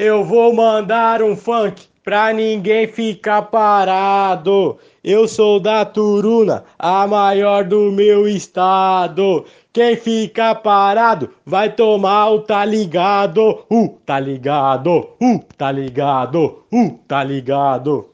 Eu vou mandar um funk pra ninguém ficar parado. Eu sou da Turuna, a maior do meu estado. Quem fica parado vai tomar o tá ligado. Uh, tá ligado. Uh, tá ligado. Uh, tá ligado.